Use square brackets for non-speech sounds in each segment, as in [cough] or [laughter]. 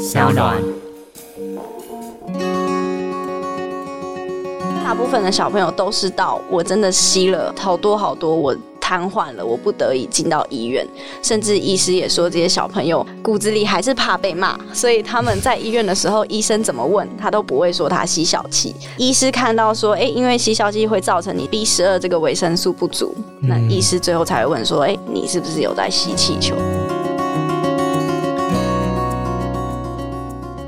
小暖。大部分的小朋友都是到我真的吸了好多好多，我瘫痪了，我不得已进到医院，甚至医师也说这些小朋友骨子里还是怕被骂，所以他们在医院的时候，医生怎么问他都不会说他吸小气。医师看到说，哎、因为吸小气会造成你 B 十二这个维生素不足，那医师最后才会问说，哎、你是不是有在吸气球？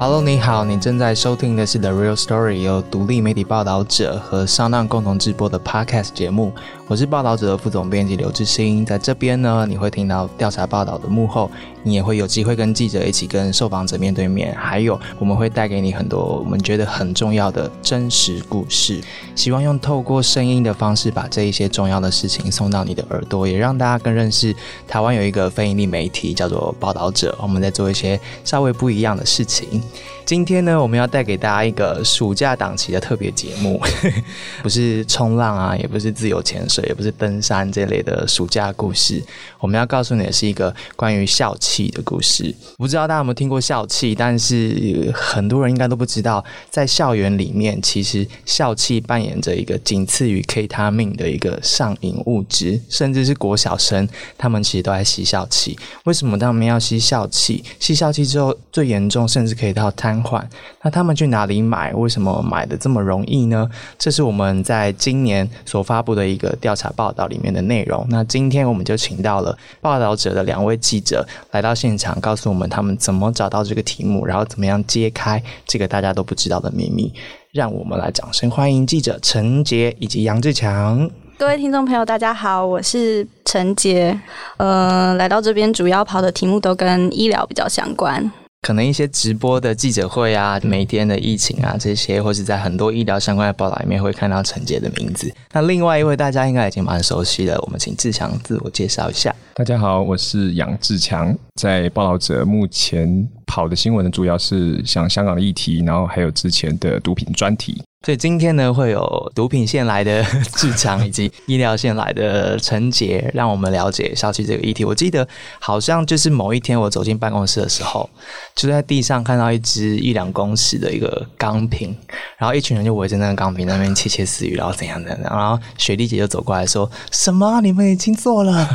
Hello，你好，你正在收听的是 The Real Story，由独立媒体报道者和商浪共同制播的 Podcast 节目。我是报道者的副总编辑刘志兴，在这边呢，你会听到调查报道的幕后，你也会有机会跟记者一起跟受访者面对面，还有我们会带给你很多我们觉得很重要的真实故事，希望用透过声音的方式把这一些重要的事情送到你的耳朵，也让大家更认识台湾有一个非营利媒体叫做报道者，我们在做一些稍微不一样的事情。今天呢，我们要带给大家一个暑假档期的特别节目，[laughs] 不是冲浪啊，也不是自由潜水，也不是登山这类的暑假故事。我们要告诉你的是一个关于笑气的故事。不知道大家有没有听过笑气，但是很多人应该都不知道，在校园里面，其实笑气扮演着一个仅次于 K 他命的一个上瘾物质，甚至是国小生，他们其实都在吸笑气。为什么他们要吸笑气？吸笑气之后，最严重甚至可以到瘫痪。那他们去哪里买？为什么买的这么容易呢？这是我们在今年所发布的一个调调查报道里面的内容。那今天我们就请到了报道者的两位记者来到现场，告诉我们他们怎么找到这个题目，然后怎么样揭开这个大家都不知道的秘密。让我们来掌声欢迎记者陈杰以及杨志强。各位听众朋友，大家好，我是陈杰。呃，来到这边主要跑的题目都跟医疗比较相关。可能一些直播的记者会啊，每天的疫情啊这些，或是在很多医疗相关的报道里面会看到陈杰的名字。那另外一位大家应该已经蛮熟悉的，我们请志强自我介绍一下。大家好，我是杨志强，在报道者目前跑的新闻呢，主要是像香港的议题，然后还有之前的毒品专题。所以今天呢，会有毒品线来的志强，以及医疗线来的陈杰，让我们了解消息这个议题。我记得好像就是某一天我走进办公室的时候，就在地上看到一只一两公尺的一个钢瓶，然后一群人就围着那个钢瓶那边窃窃私语，然后怎样怎样，然后雪莉姐就走过来说：“什么？你们已经做了？”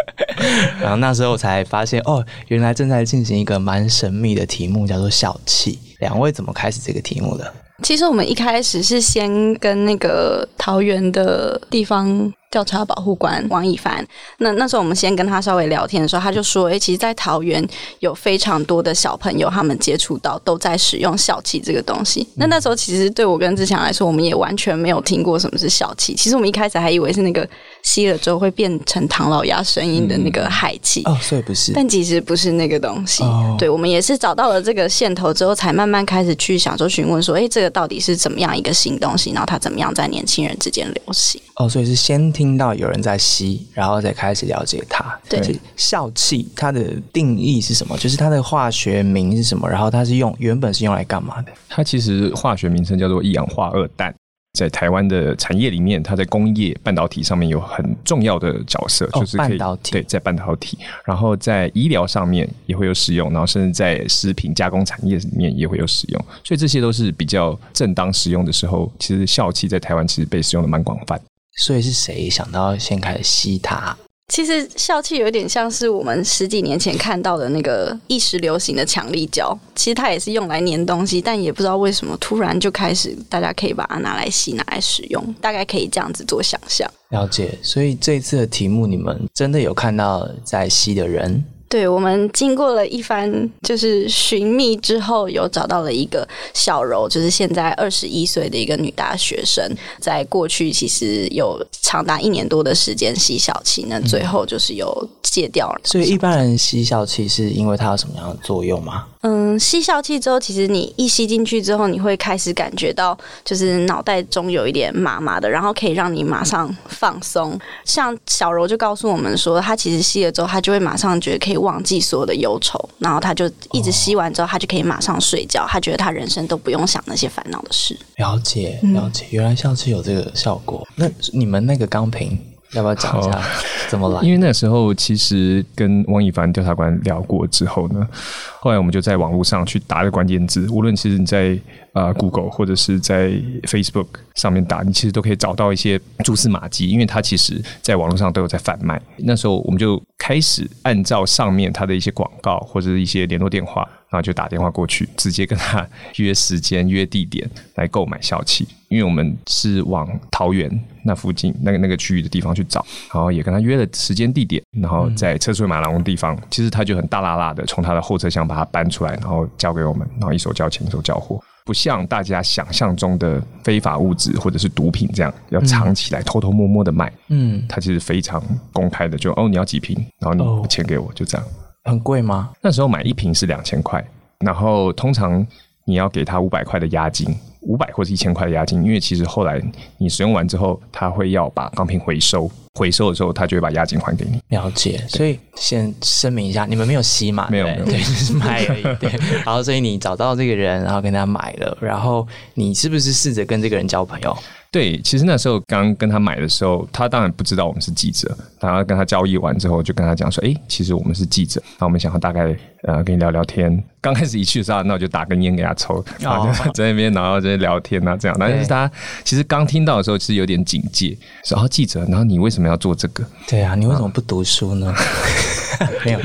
[laughs] 然后那时候我才发现，哦，原来正在进行一个蛮神秘的题目，叫做小气。两位怎么开始这个题目的？其实我们一开始是先跟那个桃园的地方调查保护官王以凡，那那时候我们先跟他稍微聊天的时候，他就说：“诶，其实，在桃园有非常多的小朋友，他们接触到都在使用小气这个东西。那那时候其实对我跟志强来说，我们也完全没有听过什么是小气。其实我们一开始还以为是那个吸了之后会变成唐老鸭声音的那个氦气。哦，所以不是。但其实不是那个东西，哦对我们也是找到了这个线头之后，才慢慢开始去想说询问说，哎，这个到底是怎么样一个新东西，然后它怎么样在年轻人之间流行？哦，所以是先听到有人在吸，然后再开始了解它。对笑气它的定义是什么？就是它的化学名是什么？然后它是用原本是用来干嘛的？它其实化学名称叫做一氧化二氮，在台湾的产业里面，它在工业半导体上面有很重要的角色，哦就是可以半导体对，在半导体，然后在医疗上面也会有使用，然后甚至在食品加工产业里面也会有使用，所以这些都是比较正当使用的时候，其实笑气在台湾其实被使用的蛮广泛。所以是谁想到先开始吸它？其实笑气有点像是我们十几年前看到的那个一时流行的强力胶，其实它也是用来粘东西，但也不知道为什么突然就开始大家可以把它拿来吸、拿来使用，大概可以这样子做想象。了解。所以这次的题目，你们真的有看到在吸的人？对我们经过了一番就是寻觅之后，有找到了一个小柔，就是现在二十一岁的一个女大学生，在过去其实有长达一年多的时间吸小气，那最后就是有戒掉了。所以一般人吸小气是因为它有什么样的作用吗？嗯，吸笑气之后，其实你一吸进去之后，你会开始感觉到就是脑袋中有一点麻麻的，然后可以让你马上放松。像小柔就告诉我们说，她其实吸了之后，她就会马上觉得可以忘记所有的忧愁，然后她就一直吸完之后，她就可以马上睡觉，她觉得她人生都不用想那些烦恼的事。了解，了解，原来笑气有这个效果。那你们那个钢瓶要不要讲一下怎么来？因为那时候其实跟汪一凡调查官聊过之后呢，后来我们就在网络上去打个关键字，无论其实你在呃 Google 或者是在 Facebook 上面打，你其实都可以找到一些蛛丝马迹，因为它其实在网络上都有在贩卖。那时候我们就开始按照上面它的一些广告或者是一些联络电话，然后就打电话过去，直接跟他约时间、约地点来购买校气。因为我们是往桃园那附近那个那个区域的地方去找，然后也跟他约了时间地点，然后在车水马龙的地方，其实他就很大拉拉的从他的后车厢把它搬出来，然后交给我们，然后一手交钱一手交货，不像大家想象中的非法物质或者是毒品这样要藏起来偷偷摸摸的卖。嗯，他其实非常公开的，就哦你要几瓶，然后你钱给我，就这样。很贵吗？那时候买一瓶是两千块，然后通常你要给他五百块的押金。五百或者一千块的押金，因为其实后来你使用完之后，他会要把钢瓶回收，回收的时候他就会把押金还给你。了解，所以先声明一下，你们没有吸嘛？没有，没有，对，就是买而已。对，[laughs] 然后所以你找到这个人，然后跟他买了，然后你是不是试着跟这个人交朋友？对，其实那时候刚跟他买的时候，他当然不知道我们是记者。然后跟他交易完之后，就跟他讲说：“哎，其实我们是记者。那我们想要大概呃跟你聊聊天。刚开始一去的时候，那我就打根烟给他抽，然后就在那边，然后在聊天啊这样。但是他其实刚听到的时候，其实有点警戒，说：‘哦，记者，然后你为什么要做这个？’对啊，你为什么不读书呢？[laughs] 没有，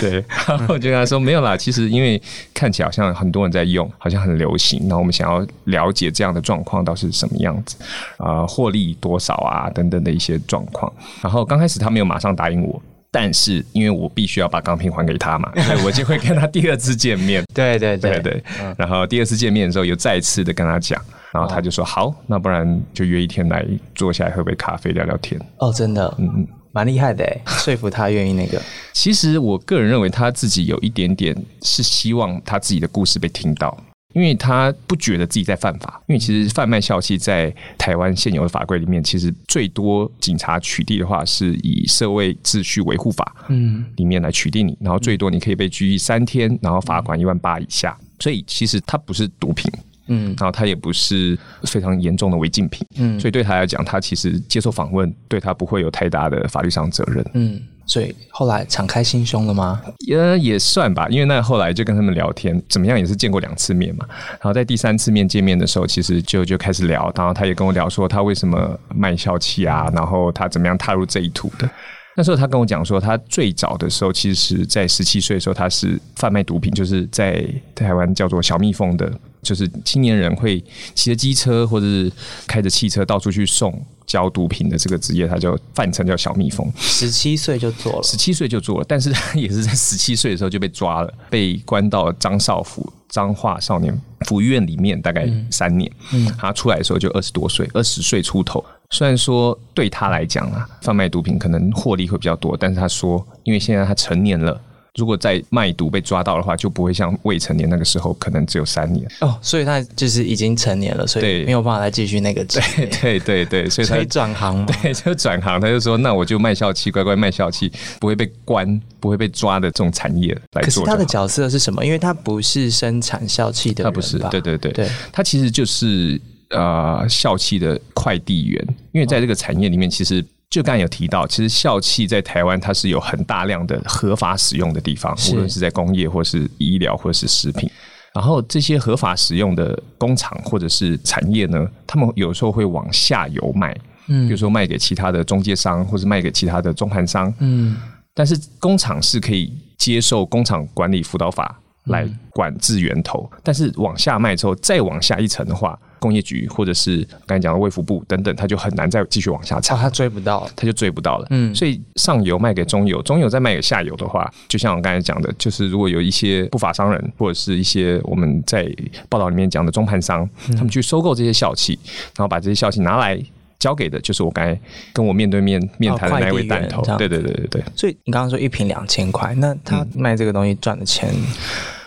对，然后我就跟他说没有啦。其实因为看起来好像很多人在用，好像很流行。然后我们想要了解这样的状况到底是什么样子啊，获利多少啊等等的一些状况。然后刚开始他没有马上答应我，但是因为我必须要把钢瓶还给他嘛，[laughs] 所以我就会跟他第二次见面。[laughs] 对对对对，然后第二次见面的时候又再次的跟他讲，然后他就说好，那不然就约一天来坐下来喝杯咖啡聊聊天。哦，真的，嗯嗯。蛮厉害的哎，说服他愿意那个。[laughs] 其实我个人认为他自己有一点点是希望他自己的故事被听到，因为他不觉得自己在犯法。因为其实贩卖笑气在台湾现有的法规里面，其实最多警察取缔的话是以社会秩序维护法嗯里面来取缔你，然后最多你可以被拘役三天，然后罚款一万八以下。所以其实它不是毒品。嗯，然后他也不是非常严重的违禁品，嗯，所以对他来讲，他其实接受访问对他不会有太大的法律上责任，嗯，所以后来敞开心胸了吗？也也算吧，因为那后来就跟他们聊天，怎么样也是见过两次面嘛，然后在第三次面见面的时候，其实就就开始聊，然后他也跟我聊说他为什么卖笑气啊，然后他怎么样踏入这一途的。那时候他跟我讲说，他最早的时候其实在十七岁的时候，他是贩卖毒品，就是在台湾叫做小蜜蜂的。就是青年人会骑着机车或者是开着汽车到处去送交毒品的这个职业，他就泛称叫小蜜蜂。十七岁就做了，十七岁就做了，但是他也是在十七岁的时候就被抓了，被关到张少府彰化少年福利院里面，大概三年。嗯，他出来的时候就二十多岁，二十岁出头。虽然说对他来讲啊，贩卖毒品可能获利会比较多，但是他说，因为现在他成年了。如果在卖毒被抓到的话，就不会像未成年那个时候，可能只有三年哦。所以他就是已经成年了，所以没有办法再继续那个。[laughs] 对对对对，[laughs] 所以他转行嘛，[laughs] 对，就转行。他就说：“那我就卖笑气，乖乖卖笑气，不会被关，不会被抓的这种产业来做。”可是他的角色是什么？因为他不是生产笑气的，他不是。对对对对，他其实就是呃笑气的快递员，因为在这个产业里面，其实。就刚才有提到，其实笑气在台湾它是有很大量的合法使用的地方，无论是在工业或是医疗或是食品。然后这些合法使用的工厂或者是产业呢，他们有时候会往下游卖，嗯，比如说卖给其他的中介商，或者卖给其他的中盘商，嗯。但是工厂是可以接受工厂管理辅导法来管制源头，但是往下卖之后，再往下一层的话。工业局或者是刚才讲的卫福部等等，他就很难再继续往下查，他追不到，他就追不到了。嗯，所以上游卖给中游，中游再卖给下游的话，就像我刚才讲的，就是如果有一些不法商人或者是一些我们在报道里面讲的中盘商，他们去收购这些校企，然后把这些校企拿来交给的，就是我刚才跟我面对面面谈的那位弹头。对对对对对。所以你刚刚说一瓶两千块，那他卖这个东西赚的钱？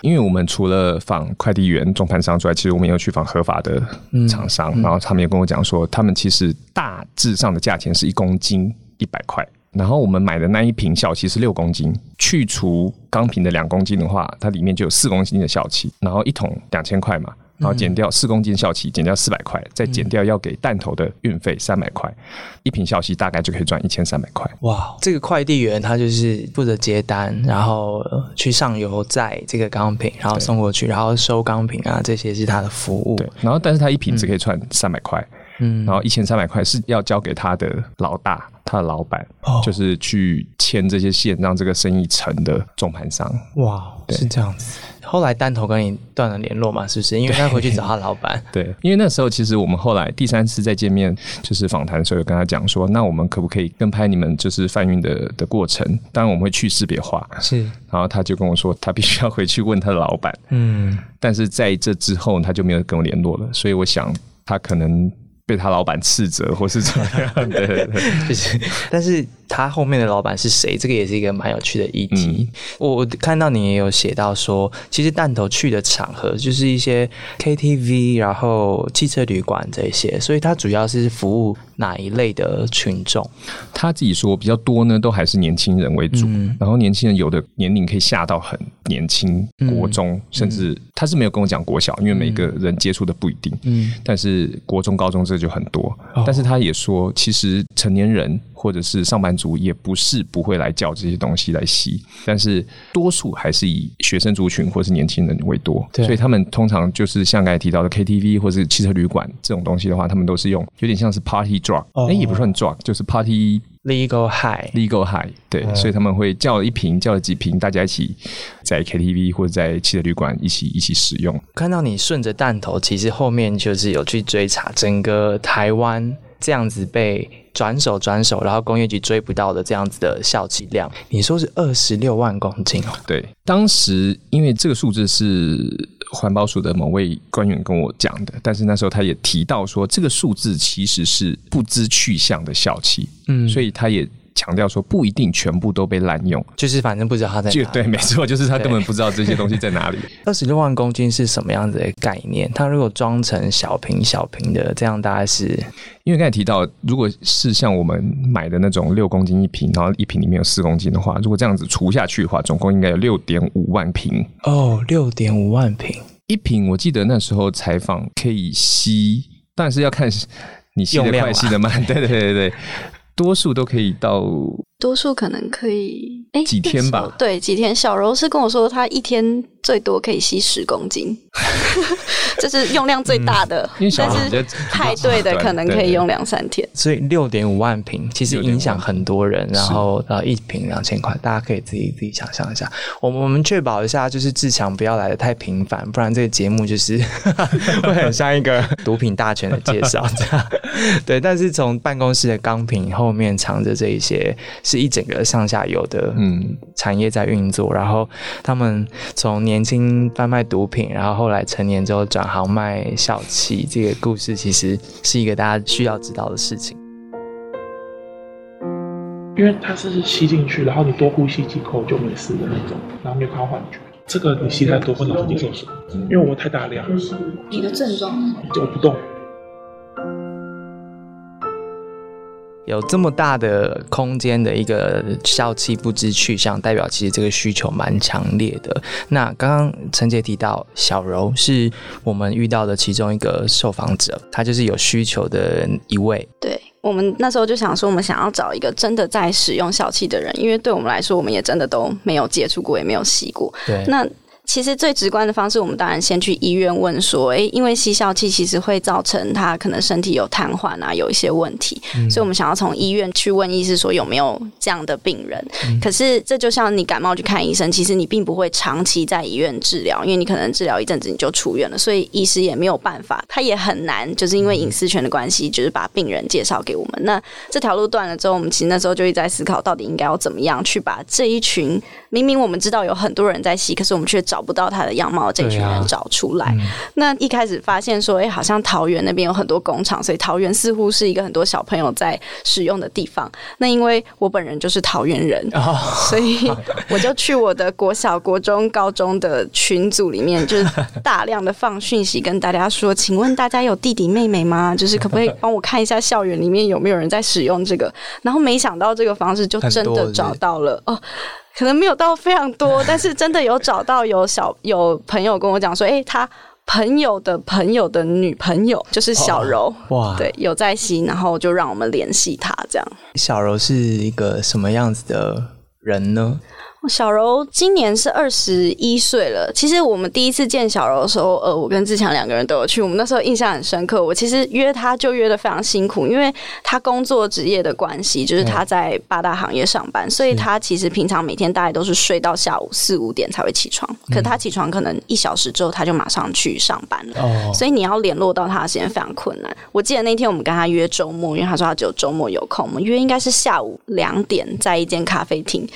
因为我们除了访快递员、中盘商之外，其实我们也有去访合法的厂商，然后他们也跟我讲说，他们其实大致上的价钱是一公斤一百块，然后我们买的那一瓶笑气是六公斤，去除钢瓶的两公斤的话，它里面就有四公斤的笑气，然后一桶两千块嘛。然后减掉四公斤效期，减掉四百块，再减掉要给弹头的运费三百块，一瓶效期大概就可以赚一千三百块。哇，这个快递员他就是负责接单，然后去上游载这个钢瓶，然后送过去，然后收钢瓶啊，这些是他的服务。对，然后但是他一瓶只可以赚三百块。嗯，然后一千三百块是要交给他的老大，他的老板，就是去牵这些线，让这个生意成的中盘商。哇，是这样子。后来单头跟你断了联络嘛？是不是？因为他回去找他老板。[laughs] 对，因为那时候其实我们后来第三次再见面，就是访谈的时候，有跟他讲说，那我们可不可以跟拍你们就是贩运的的过程？当然我们会去识别化。是。然后他就跟我说，他必须要回去问他的老板。嗯。但是在这之后，他就没有跟我联络了。所以我想，他可能。被他老板斥责，或是怎么样 [laughs] 的？就是，但是他后面的老板是谁？这个也是一个蛮有趣的议题。我我看到你也有写到说，其实弹头去的场合就是一些 KTV，然后汽车旅馆这些，所以他主要是服务哪一类的群众？他自己说比较多呢，都还是年轻人为主。然后年轻人有的年龄可以下到很年轻，国中，甚至他是没有跟我讲国小，因为每个人接触的不一定。嗯，但是国中、高中这。就很多，但是他也说，其实成年人或者是上班族也不是不会来叫这些东西来吸，但是多数还是以学生族群或是年轻人为多，所以他们通常就是像刚才提到的 KTV 或是汽车旅馆这种东西的话，他们都是用有点像是 Party Drug，哎，也不算 Drug，就是 Party。Legal high，Legal high，对，所以他们会叫了一瓶，叫了几瓶，大家一起在 KTV 或者在汽车旅馆一起一起使用。看到你顺着弹头，其实后面就是有去追查整个台湾这样子被转手转手，然后工业局追不到的这样子的效期量，你说是二十六万公斤哦？对，当时因为这个数字是。环保署的某位官员跟我讲的，但是那时候他也提到说，这个数字其实是不知去向的效期，嗯，所以他也强调说，不一定全部都被滥用，就是反正不知道他在哪，对，没错，就是他根本不知道这些东西在哪里。[laughs] 二十六万公斤是什么样子的概念？它如果装成小瓶小瓶的，这样大概是？因为刚才提到，如果是像我们买的那种六公斤一瓶，然后一瓶里面有四公斤的话，如果这样子除下去的话，总共应该有六点五万瓶。哦，六点五万瓶，一瓶我记得那时候采访可以吸，但是要看你吸的快吸的慢，对对对对，多数都可以到。多数可能可以，哎，几天吧？对，几天。小柔是跟我说，他一天最多可以吸十公斤，[laughs] 这是用量最大的。但是派对的可能可以用两三天。所以六点五万瓶其实影响很多人，然后呃一瓶两千块，大家可以自己自己想象一下。我们我们确保一下，就是志强不要来的太频繁，不然这个节目就是会很像一个毒品大全的介绍。这样对，但是从办公室的钢瓶后面藏着这一些。是一整个上下游的嗯产业在运作，然后他们从年轻贩卖毒品，然后后来成年之后转行卖小气，这个故事其实是一个大家需要知道的事情。因为它是吸进去，然后你多呼吸几口就没事的那种，然后没有靠幻觉。这个你吸太多会脑筋受损，因为我太大量。你的症状？我不动。有这么大的空间的一个消气不知去向，代表其实这个需求蛮强烈的。那刚刚陈杰提到小柔是我们遇到的其中一个受访者，他就是有需求的一位。对我们那时候就想说，我们想要找一个真的在使用小气的人，因为对我们来说，我们也真的都没有接触过，也没有吸过。对，那。其实最直观的方式，我们当然先去医院问说，诶，因为吸笑气其实会造成他可能身体有瘫痪啊，有一些问题，所以我们想要从医院去问医师说有没有这样的病人。可是这就像你感冒去看医生，其实你并不会长期在医院治疗，因为你可能治疗一阵子你就出院了，所以医师也没有办法，他也很难，就是因为隐私权的关系，就是把病人介绍给我们。那这条路断了之后，我们其实那时候就一直在思考，到底应该要怎么样去把这一群明明我们知道有很多人在吸，可是我们却找不到他。他的样貌，这群人找出来。那一开始发现说，哎，好像桃园那边有很多工厂，所以桃园似乎是一个很多小朋友在使用的地方。那因为我本人就是桃园人，[laughs] 所以我就去我的国小、国中、高中的群组里面，就是大量的放讯息跟大家说，请问大家有弟弟妹妹吗？[laughs] 就是可不可以帮我看一下校园里面有没有人在使用这个？然后没想到这个方式就真的找到了哦。可能没有到非常多，[laughs] 但是真的有找到有小有朋友跟我讲说，哎，他朋友的朋友的女朋友，就是小柔，哇，对，有在吸，然后就让我们联系她这样。小柔是一个什么样子的人呢？小柔今年是二十一岁了。其实我们第一次见小柔的时候，呃，我跟志强两个人都有去。我们那时候印象很深刻。我其实约她就约的非常辛苦，因为她工作职业的关系，就是她在八大行业上班，所以她其实平常每天大概都是睡到下午四五点才会起床。可她起床可能一小时之后，她就马上去上班了。哦，所以你要联络到她的时间非常困难。我记得那天我们跟她约周末，因为她说她只有周末有空。我们约应该是下午两点，在一间咖啡厅。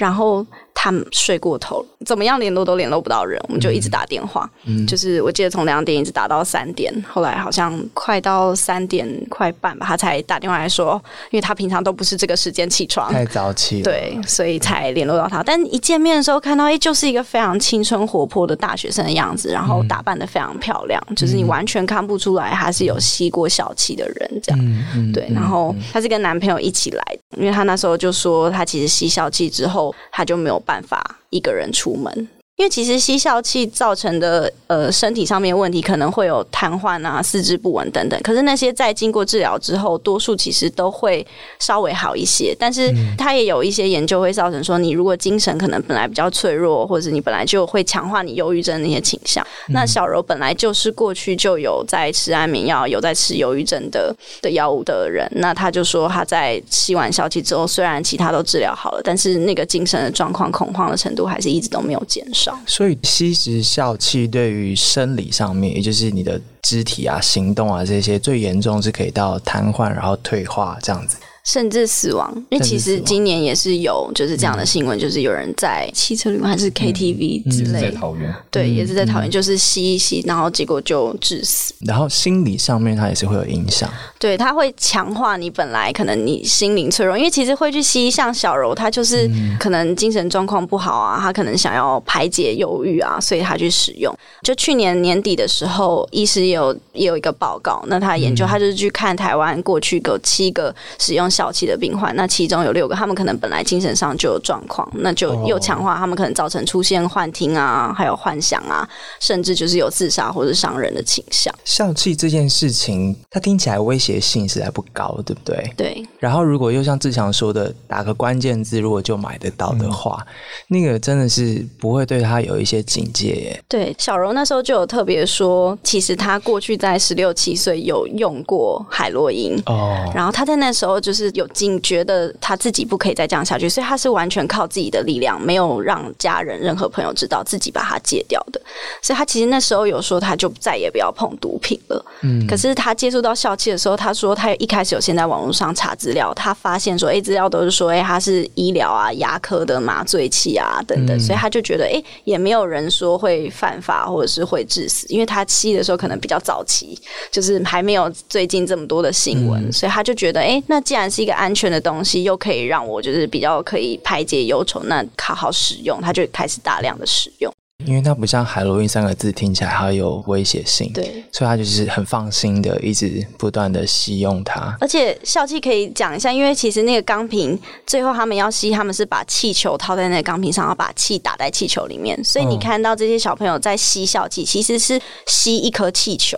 然后他睡过头，怎么样联络都联络不到人，我们就一直打电话。嗯，就是我记得从两点一直打到三点，后来好像快到三点快半吧，他才打电话来说，因为他平常都不是这个时间起床，太早起，对，所以才联络到他。但一见面的时候看到，哎，就是一个非常青春活泼的大学生的样子，然后打扮的非常漂亮，就是你完全看不出来他是有吸过小气的人这样。对，然后他是跟男朋友一起来，因为他那时候就说他其实吸小气之后。他就没有办法一个人出门。因为其实吸笑气造成的呃身体上面问题可能会有瘫痪啊、四肢不稳等等，可是那些在经过治疗之后，多数其实都会稍微好一些。但是它也有一些研究会造成说，你如果精神可能本来比较脆弱，或者你本来就会强化你忧郁症那些倾向。那小柔本来就是过去就有在吃安眠药、有在吃忧郁症的的药物的人，那他就说他在吸完笑气之后，虽然其他都治疗好了，但是那个精神的状况、恐慌的程度还是一直都没有减少。所以吸食笑气对于生理上面，也就是你的肢体啊、行动啊这些，最严重是可以到瘫痪，然后退化这样子。甚至死亡，因为其实今年也是有就是这样的新闻，就是有人在汽车里面还是 KTV 之类，在桃园，对，也是在桃园，就是吸一吸，然后结果就致死。然后心理上面它也是会有影响，对，它会强化你本来可能你心灵脆弱，因为其实会去吸，像小柔，她就是可能精神状况不好啊，她可能想要排解忧郁啊，所以她去使用。就去年年底的时候，医师也有也有一个报告，那他研究，他就是去看台湾过去有七个使用。小气的病患，那其中有六个，他们可能本来精神上就有状况，那就又强化他们可能造成出现幻听啊，还有幻想啊，甚至就是有自杀或者伤人的倾向。笑气这件事情，它听起来威胁性实在不高，对不对？对。然后如果又像志强说的，打个关键字，如果就买得到的话，那个真的是不会对他有一些警戒耶。对，小柔那时候就有特别说，其实他过去在十六七岁有用过海洛因哦，然后他在那时候就是。是有警觉的，他自己不可以再这样下去，所以他是完全靠自己的力量，没有让家人、任何朋友知道自己把他戒掉的。所以他其实那时候有说，他就再也不要碰毒品了。嗯，可是他接触到笑气的时候，他说他一开始有先在网络上查资料，他发现说，哎，资料都是说，哎，他是医疗啊、牙科的麻醉器啊等等，所以他就觉得，哎，也没有人说会犯法或者是会致死，因为他吸的时候可能比较早期，就是还没有最近这么多的新闻，所以他就觉得，哎，那既然是一个安全的东西，又可以让我就是比较可以排解忧愁，那好好使用，它就开始大量的使用。因为它不像海洛因三个字听起来还有威胁性，对，所以他就是很放心的一直不断的吸用它。而且笑气可以讲一下，因为其实那个钢瓶最后他们要吸，他们是把气球套在那个钢瓶上，然后把气打在气球里面，所以你看到这些小朋友在吸笑气，其实是吸一颗气球。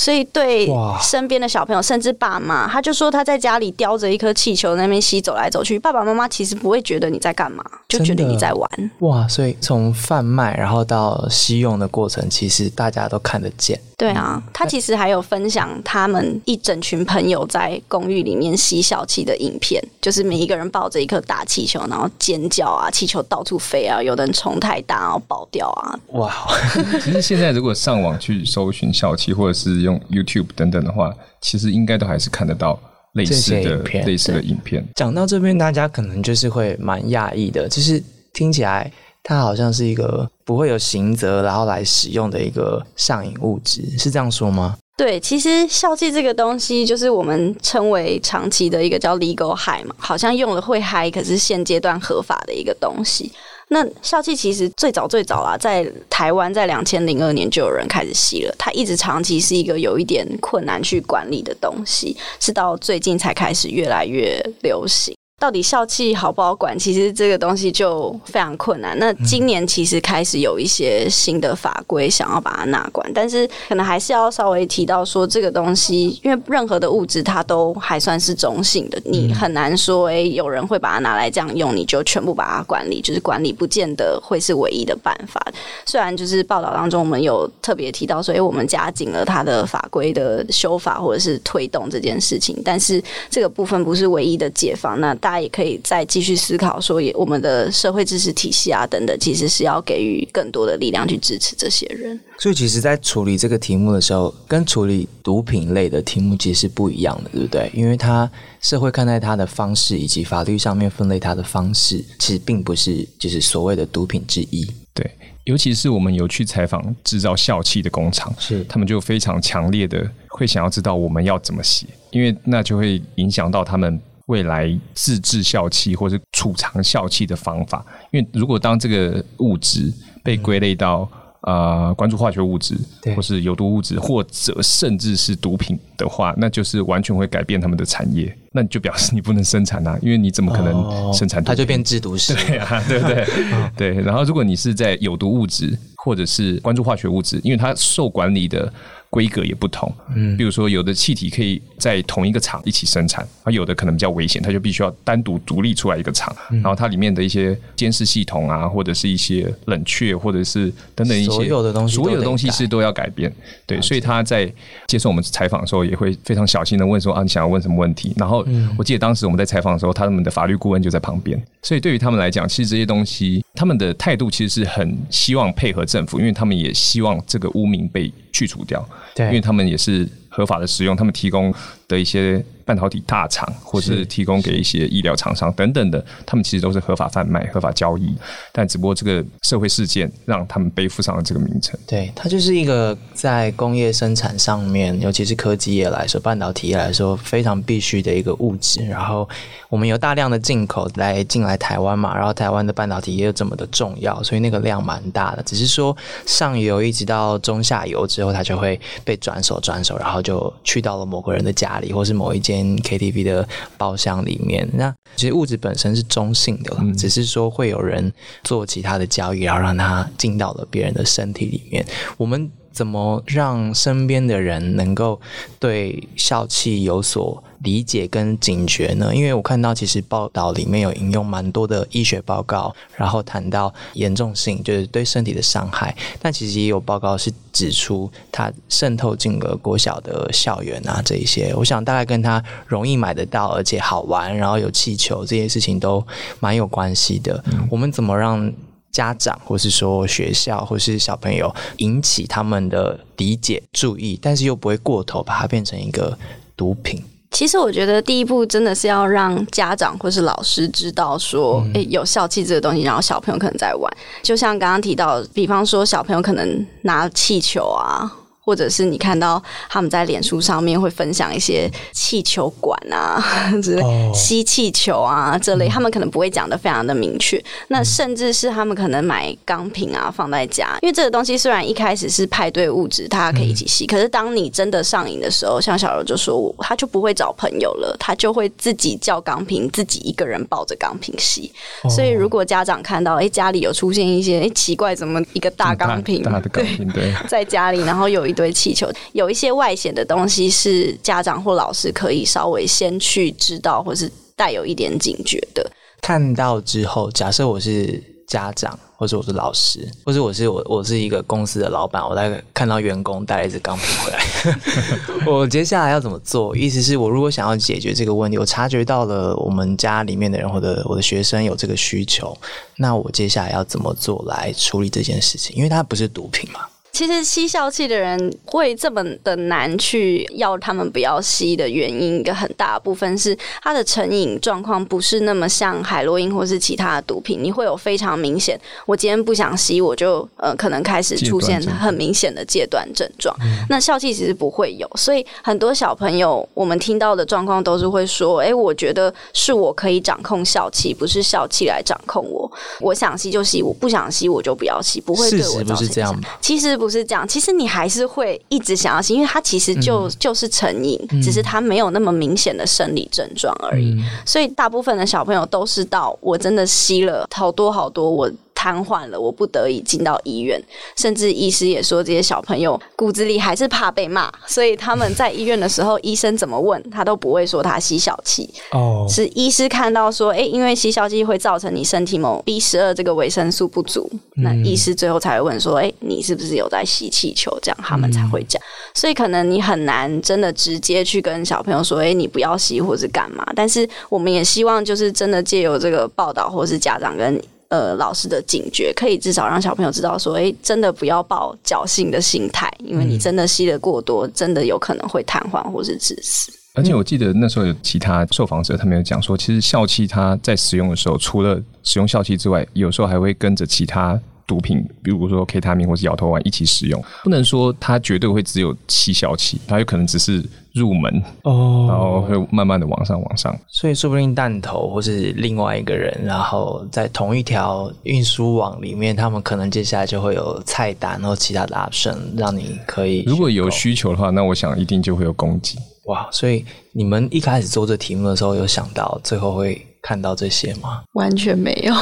所以对身边的小朋友，甚至爸妈，他就说他在家里叼着一颗气球那边吸走来走去，爸爸妈妈其实不会觉得你在干嘛，就觉得你在玩。哇！所以从贩卖然后到吸用的过程，其实大家都看得见。对啊，他其实还有分享他们一整群朋友在公寓里面吸小气的影片，就是每一个人抱着一颗大气球，然后尖叫啊，气球到处飞啊，有的人冲太大然后爆掉啊。哇！[laughs] 其实现在如果上网去搜寻小气，或者是用 YouTube 等等的话，其实应该都还是看得到类似的类似的影片。讲到这边，大家可能就是会蛮讶异的，就是听起来。它好像是一个不会有刑责，然后来使用的一个上瘾物质，是这样说吗？对，其实笑气这个东西，就是我们称为长期的一个叫 legal high 嘛，好像用了会嗨，可是现阶段合法的一个东西。那笑气其实最早最早啊，在台湾在两千零二年就有人开始吸了，它一直长期是一个有一点困难去管理的东西，是到最近才开始越来越流行。到底校气好不好管？其实这个东西就非常困难。那今年其实开始有一些新的法规想要把它纳管，但是可能还是要稍微提到说，这个东西因为任何的物质它都还算是中性的，你很难说，哎，有人会把它拿来这样用，你就全部把它管理，就是管理不见得会是唯一的办法。虽然就是报道当中我们有特别提到说，哎，我们加紧了它的法规的修法或者是推动这件事情，但是这个部分不是唯一的解放。那大大家也可以再继续思考，说也我们的社会支持体系啊等等，其实是要给予更多的力量去支持这些人。所以，其实，在处理这个题目的时候，跟处理毒品类的题目其实是不一样的，对不对？因为它社会看待它的方式，以及法律上面分类它的方式，其实并不是就是所谓的毒品之一。对，尤其是我们有去采访制造笑气的工厂，是他们就非常强烈的会想要知道我们要怎么写，因为那就会影响到他们。未来自制笑气或者储藏笑气的方法，因为如果当这个物质被归类到呃关注化学物质，或是有毒物质，或者甚至是毒品的话，那就是完全会改变他们的产业。那你就表示你不能生产啊，因为你怎么可能生产？它就变制毒师，对啊，对不对？[laughs] 对。然后如果你是在有毒物质或者是关注化学物质，因为它受管理的。规格也不同，嗯，比如说有的气体可以在同一个厂一起生产，而有的可能比较危险，它就必须要单独独立出来一个厂，然后它里面的一些监视系统啊，或者是一些冷却，或者是等等一些所有的东西，所有的东西是都要改变，对，所以他在接受我们采访的时候也会非常小心的问说啊，你想要问什么问题？然后我记得当时我们在采访的时候，他们的法律顾问就在旁边，所以对于他们来讲，其实这些东西他们的态度其实是很希望配合政府，因为他们也希望这个污名被去除掉。对，因为他们也是合法的使用，他们提供的一些。半导体大厂，或是提供给一些医疗厂商等等的，他们其实都是合法贩卖、合法交易，但只不过这个社会事件让他们背负上了这个名称。对，它就是一个在工业生产上面，尤其是科技业来说、半导体业来说非常必须的一个物质。然后我们有大量的进口来进来台湾嘛，然后台湾的半导体也有这么的重要，所以那个量蛮大的。只是说上游一直到中下游之后，它就会被转手转手，然后就去到了某个人的家里，或是某一间。KTV 的包厢里面，那其实物质本身是中性的，只是说会有人做其他的交易，然后让它进到了别人的身体里面。我们。怎么让身边的人能够对笑气有所理解跟警觉呢？因为我看到其实报道里面有引用蛮多的医学报告，然后谈到严重性，就是对身体的伤害。但其实也有报告是指出它渗透进了国小的校园啊，这一些，我想大概跟它容易买得到，而且好玩，然后有气球这些事情都蛮有关系的。我们怎么让？家长，或是说学校，或是小朋友，引起他们的理解、注意，但是又不会过头，把它变成一个毒品。其实我觉得第一步真的是要让家长或是老师知道说，诶，有笑气这个东西，然后小朋友可能在玩。就像刚刚提到，比方说小朋友可能拿气球啊。或者是你看到他们在脸书上面会分享一些气球馆啊，[laughs] 之类吸气球啊这类，他们可能不会讲的非常的明确。那甚至是他们可能买钢瓶啊放在家，因为这个东西虽然一开始是派对物质，大家可以一起吸，可是当你真的上瘾的时候，像小柔就说，他就不会找朋友了，他就会自己叫钢瓶，自己一个人抱着钢瓶吸。所以如果家长看到，哎，家里有出现一些，哎，奇怪，怎么一个大钢瓶，大的钢瓶对，[laughs] 在家里，然后有一。堆气球有一些外显的东西，是家长或老师可以稍微先去知道，或是带有一点警觉的。看到之后，假设我是家长，或者我是老师，或者我是我我是一个公司的老板，我在看到员工带了一支钢笔回来，[laughs] 我接下来要怎么做？意思是我如果想要解决这个问题，我察觉到了我们家里面的人或者我的学生有这个需求，那我接下来要怎么做来处理这件事情？因为它不是毒品嘛。其实吸笑气的人会这么的难去要他们不要吸的原因，一个很大部分是他的成瘾状况不是那么像海洛因或是其他的毒品，你会有非常明显，我今天不想吸，我就呃可能开始出现很明显的戒断症状。那笑气其实不会有，所以很多小朋友我们听到的状况都是会说，哎，我觉得是我可以掌控笑气，不是笑气来掌控我。我想吸就吸，我不想吸我就不要吸，不会对我造成。这样其实不。是这样，其实你还是会一直想要吸，因为它其实就、就是成瘾，只是它没有那么明显的生理症状而已。所以大部分的小朋友都是到我真的吸了好多好多，我瘫痪了，我不得已进到医院，甚至医师也说这些小朋友骨子里还是怕被骂，所以他们在医院的时候，医生怎么问他都不会说他吸小气。哦，是医师看到说，哎、因为吸小气会造成你身体某 B 十二这个维生素不足，那医师最后才会问说，哎、你是不是有在吸气球？这样他们才会讲。所以可能你很难真的直接去跟小朋友说，哎、你不要吸或是干嘛。但是我们也希望就是真的借由这个报道，或是家长跟。呃，老师的警觉可以至少让小朋友知道说，哎、真的不要抱侥幸的心态，因为你真的吸的过多，真的有可能会瘫痪或是致死。而且我记得那时候有其他受访者，他们有讲说，其实笑气它在使用的时候，除了使用笑气之外，有时候还会跟着其他毒品，比如说 K 他命或是摇头丸一起使用。不能说它绝对会只有七小期，它有可能只是入门哦，然后慢慢的往上往上。所以说不定弹头或是另外一个人，然后在同一条运输网里面，他们可能接下来就会有菜单或其他的 option，让你可以如果有需求的话，那我想一定就会有供给。哇，所以你们一开始做这题目的时候，有想到最后会看到这些吗？完全没有。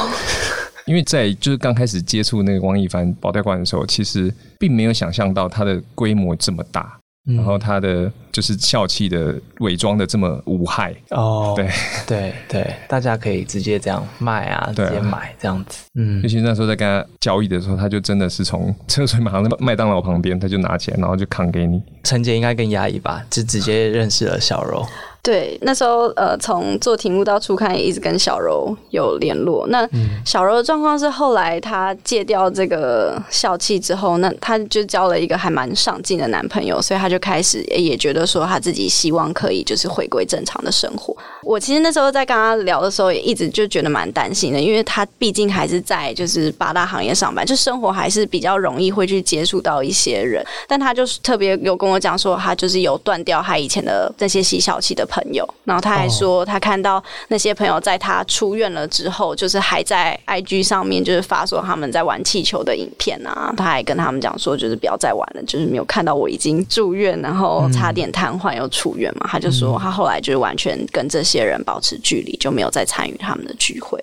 因为在就是刚开始接触那个王一帆保代馆的时候，其实并没有想象到它的规模这么大，然后它的就是笑气的伪装的这么无害。哦，对，对对，大家可以直接这样卖啊，直接买这样子。嗯尤，其那时候在跟他交易的时候，他就真的是从车水马龙的麦当劳旁边，他就拿起来，然后就扛给你。陈姐应该更压抑吧，就直接认识了小柔。对，那时候呃，从做题目到初刊也一直跟小柔有联络。那小柔的状况是后来她戒掉这个笑气之后，那她就交了一个还蛮上进的男朋友，所以她就开始也也觉得说她自己希望可以就是回归正常的生活。我其实那时候在跟他聊的时候，也一直就觉得蛮担心的，因为他毕竟还是在就是八大行业上班，就生活还是比较容易会去接触到一些人。但他就是特别有跟我讲说，他就是有断掉他以前的那些吸小气的朋友，然后他还说他看到那些朋友在他出院了之后，就是还在 IG 上面就是发说他们在玩气球的影片啊，他还跟他们讲说就是不要再玩了，就是没有看到我已经住院，然后差点瘫痪又出院嘛，他就说他后来就是完全跟这些人保持距离，就没有再参与他们的聚会。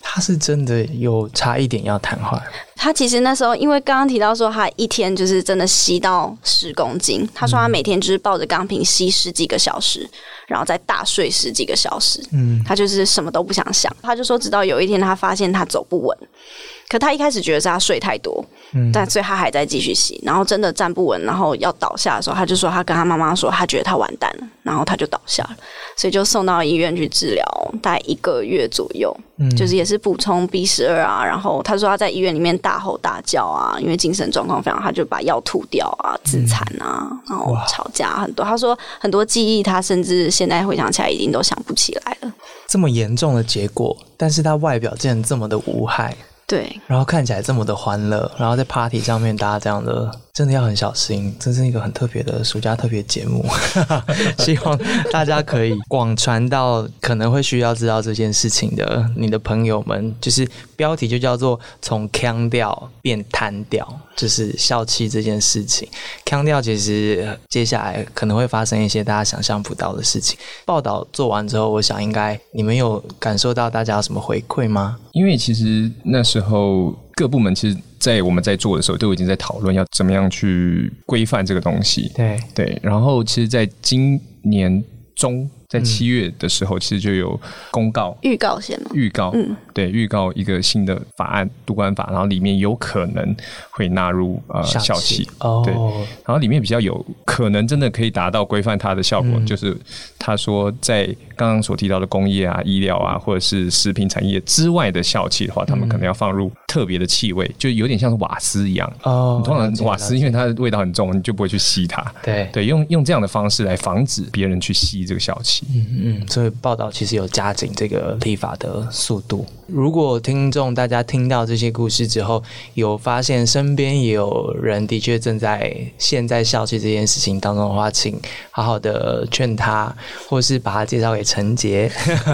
他是真的有差一点要瘫痪，他其实那时候，因为刚刚提到说他一天就是真的吸到十公斤，他说他每天就是抱着钢瓶吸十几个小时，然后再大睡十几个小时，嗯，他就是什么都不想想。他就说，直到有一天他发现他走不稳，可他一开始觉得是他睡太多，嗯但所以他还在继续洗，然后真的站不稳，然后要倒下的时候，他就说他跟他妈妈说，他觉得他完蛋了，然后他就倒下了，所以就送到医院去治疗，大概一个月左右，嗯就是也是补充 B 十二啊，然后他说他在医院里面大吼大叫啊，因为精神状况非常，他就把药吐掉啊，自残啊，然后吵架很多。他说很多记忆他甚至现在回想起来已经都想不起来了。这么严重的结果，但是他外表竟然这么的无害，对，然后看起来这么的欢乐，然后在 party 上面大家这样的，真的要很小心。这是一个很特别的暑假特别节目，[laughs] 希望大家可以广传到可能会需要知道这件事情的你的朋友们。就是标题就叫做“从腔调变瘫掉”，就是笑气这件事情。腔调其实呃接下来可能会发生一些大家想象不到的事情。报道做完之后，我想应该你们有感受到大家有什么回馈吗？因为其实那时候各部门其实，在我们在做的时候，都已经在讨论要怎么样去规范这个东西。对，对，然后其实，在今年中，在七月的时候，其实就有公告预告先嘛，预告，嗯对，预告一个新的法案——督官法，然后里面有可能会纳入呃笑笑气气，哦对，然后里面比较有可能真的可以达到规范它的效果，就是他说在刚刚所提到的工业啊、医疗啊，或者是食品产业之外的笑气的话，他们可能要放入特别的气味，就有点像是瓦斯一样。哦你通常瓦斯因为它的味道很重，你就不会去吸它。对对，用用这样的方式来防止别人去吸这个笑气。系。嗯嗯，所以报道其实有加紧这个立法的速度。如果听众大家听到这些故事之后，有发现身边也有人的确正在陷在校气这件事情当中的话，请好好的劝他，或是把他介绍给陈杰，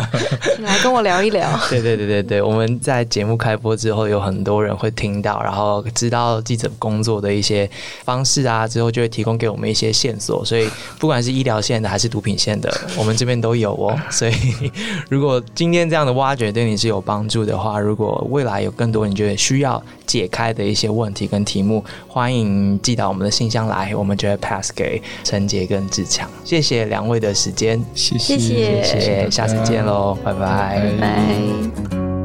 [laughs] 请来跟我聊一聊。[laughs] 对对对对对，我们在节目开播之后，有很多人会听到，然后知道记者工作的一些方式啊，之后就会提供给我们一些线索。所以不管是医疗线的还是毒品线的，我们这边都有哦。[laughs] 所以如果今天这样的挖掘对你是有帮助的话，如果未来有更多你觉得需要解开的一些问题跟题目，欢迎寄到我们的信箱来，我们就会 pass 给陈杰跟志强。谢谢两位的时间，谢谢谢谢谢，下次见喽，拜拜拜拜。